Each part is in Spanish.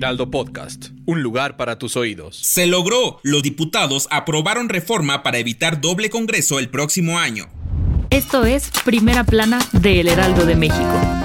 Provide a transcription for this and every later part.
Heraldo Podcast, un lugar para tus oídos. Se logró. Los diputados aprobaron reforma para evitar doble Congreso el próximo año. Esto es Primera Plana de El Heraldo de México.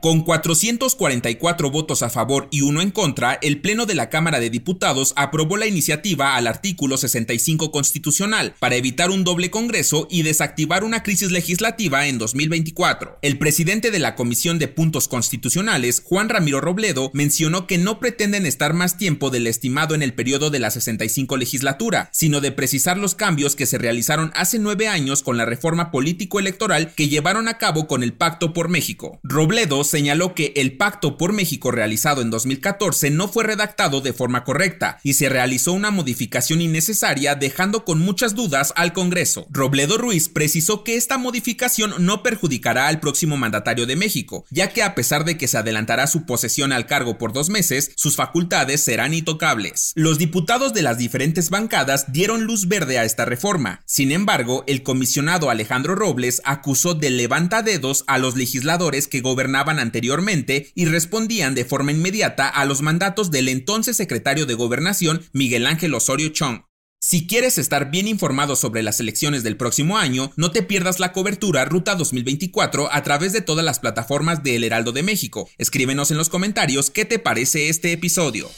Con 444 votos a favor y uno en contra, el Pleno de la Cámara de Diputados aprobó la iniciativa al artículo 65 constitucional para evitar un doble Congreso y desactivar una crisis legislativa en 2024. El presidente de la Comisión de Puntos Constitucionales, Juan Ramiro Robledo, mencionó que no pretenden estar más tiempo del estimado en el periodo de la 65 legislatura, sino de precisar los cambios que se realizaron hace nueve años con la reforma político-electoral que llevaron a cabo con el Pacto por México. Robledo señaló que el Pacto por México realizado en 2014 no fue redactado de forma correcta y se realizó una modificación innecesaria dejando con muchas dudas al Congreso. Robledo Ruiz precisó que esta modificación no perjudicará al próximo mandatario de México, ya que a pesar de que se adelantará su posesión al cargo por dos meses, sus facultades serán intocables. Los diputados de las diferentes bancadas dieron luz verde a esta reforma. Sin embargo, el comisionado Alejandro Robles acusó de levantadedos a los legisladores que gobernaban anteriormente y respondían de forma inmediata a los mandatos del entonces secretario de Gobernación Miguel Ángel Osorio Chong. Si quieres estar bien informado sobre las elecciones del próximo año, no te pierdas la cobertura Ruta 2024 a través de todas las plataformas de El Heraldo de México. Escríbenos en los comentarios qué te parece este episodio.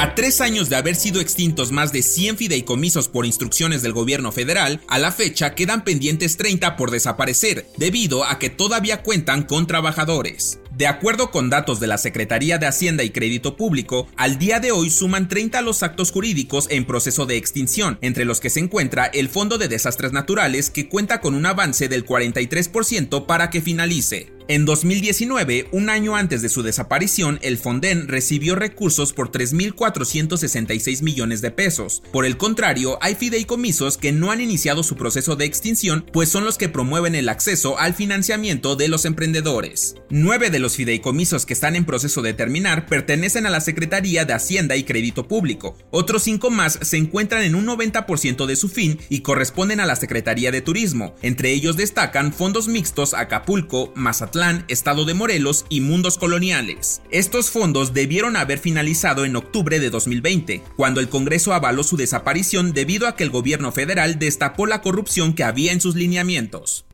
A tres años de haber sido extintos más de 100 fideicomisos por instrucciones del gobierno federal, a la fecha quedan pendientes 30 por desaparecer, debido a que todavía cuentan con trabajadores. De acuerdo con datos de la Secretaría de Hacienda y Crédito Público, al día de hoy suman 30 los actos jurídicos en proceso de extinción, entre los que se encuentra el Fondo de Desastres Naturales que cuenta con un avance del 43% para que finalice. En 2019, un año antes de su desaparición, el Fonden recibió recursos por 3.466 millones de pesos. Por el contrario, hay fideicomisos que no han iniciado su proceso de extinción, pues son los que promueven el acceso al financiamiento de los emprendedores. Nueve de los fideicomisos que están en proceso de terminar pertenecen a la Secretaría de Hacienda y Crédito Público. Otros cinco más se encuentran en un 90% de su fin y corresponden a la Secretaría de Turismo. Entre ellos destacan fondos mixtos Acapulco, Mazatlán, Estado de Morelos y Mundos Coloniales. Estos fondos debieron haber finalizado en octubre de 2020, cuando el Congreso avaló su desaparición debido a que el gobierno federal destapó la corrupción que había en sus lineamientos.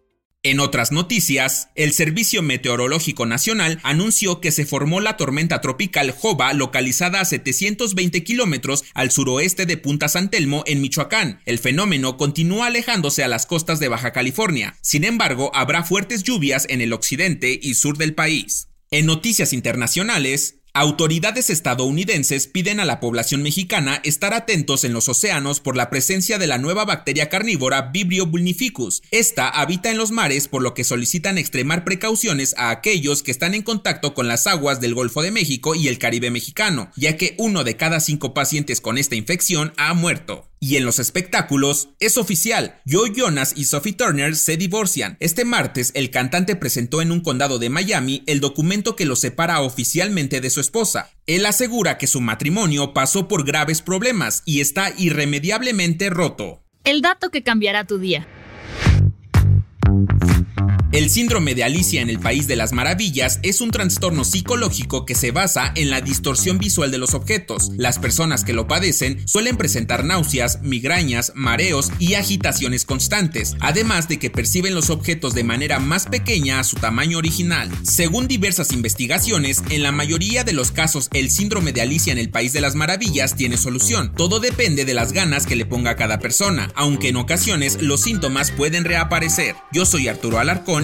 En otras noticias, el Servicio Meteorológico Nacional anunció que se formó la tormenta tropical Jova localizada a 720 kilómetros al suroeste de Punta San Telmo en Michoacán. El fenómeno continúa alejándose a las costas de Baja California. Sin embargo, habrá fuertes lluvias en el occidente y sur del país. En noticias internacionales, Autoridades estadounidenses piden a la población mexicana estar atentos en los océanos por la presencia de la nueva bacteria carnívora Vibrio bulnificus. Esta habita en los mares por lo que solicitan extremar precauciones a aquellos que están en contacto con las aguas del Golfo de México y el Caribe mexicano, ya que uno de cada cinco pacientes con esta infección ha muerto. Y en los espectáculos, es oficial, Joe Jonas y Sophie Turner se divorcian. Este martes, el cantante presentó en un condado de Miami el documento que lo separa oficialmente de su esposa. Él asegura que su matrimonio pasó por graves problemas y está irremediablemente roto. El dato que cambiará tu día. El síndrome de Alicia en el País de las Maravillas es un trastorno psicológico que se basa en la distorsión visual de los objetos. Las personas que lo padecen suelen presentar náuseas, migrañas, mareos y agitaciones constantes, además de que perciben los objetos de manera más pequeña a su tamaño original. Según diversas investigaciones, en la mayoría de los casos el síndrome de Alicia en el País de las Maravillas tiene solución. Todo depende de las ganas que le ponga cada persona, aunque en ocasiones los síntomas pueden reaparecer. Yo soy Arturo Alarcón